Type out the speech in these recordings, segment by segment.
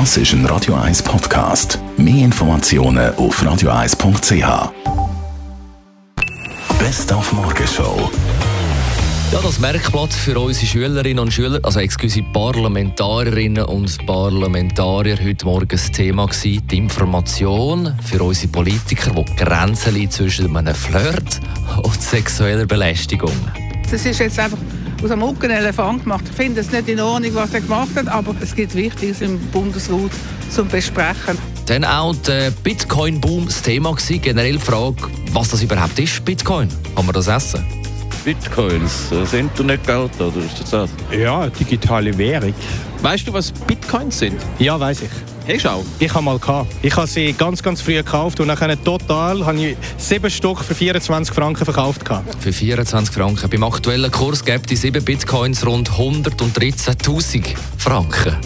Das ist ein Radio 1 Podcast. Mehr Informationen auf radio1.ch. Best auf Morgenshow. Ja, das Merkblatt für unsere Schülerinnen und Schüler, also excuse Parlamentarierinnen und Parlamentarier, heute Morgen das Thema gewesen, die Information für unsere Politiker, wo die Grenzen liegt zwischen einem Flirt und sexueller Belästigung. Das ist jetzt einfach aus einem Mucken Elefant gemacht. Ich finde es nicht in Ordnung, was er gemacht hat, aber es gibt Wichtiges im Bundesrat zum Besprechen. Dann auch der Bitcoin-Boom das Thema gewesen. Generell die Frage, was das überhaupt ist, Bitcoin. Kann man das essen? Bitcoins, das Internetgeld, oder ist das das? Ja, digitale Währung. Weißt du, was Bitcoins sind? Ja, weiß ich. Hast du auch? Ich habe mal gehabt. Ich habe sie ganz, ganz früh gekauft und dann total habe ich sieben Stück für 24 Franken verkauft gehabt. Für 24 Franken. Beim aktuellen Kurs gibt die sieben Bitcoins rund 113.000 Franken.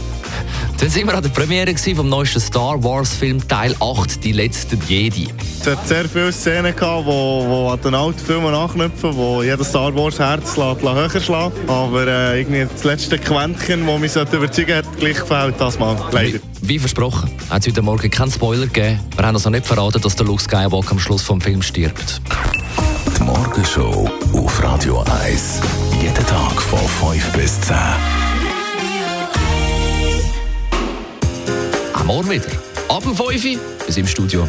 Dann sind wir an der Premiere vom neuesten Star Wars Film Teil 8, Die letzten Jedi. Es hat sehr viele Szenen gehabt, wo, wo an den alten Filmen anknüpfen, wo jeder Star Wars Herz lässt, höher schlägt. Aber äh, irgendwie das letzte Quäntchen, das mich überzeugen hat, gleich gefällt das mal. Leider. Wie, wie versprochen, hat es heute Morgen keinen Spoiler gegeben. Wir haben also nicht verraten, dass der Luke Skywalker am Schluss vom Film stirbt. Die Morgenshow auf Radio 1. Jeden Tag von 5 bis 10. Auch morgen wieder. Ab dem 5 Uhr bis im Studio.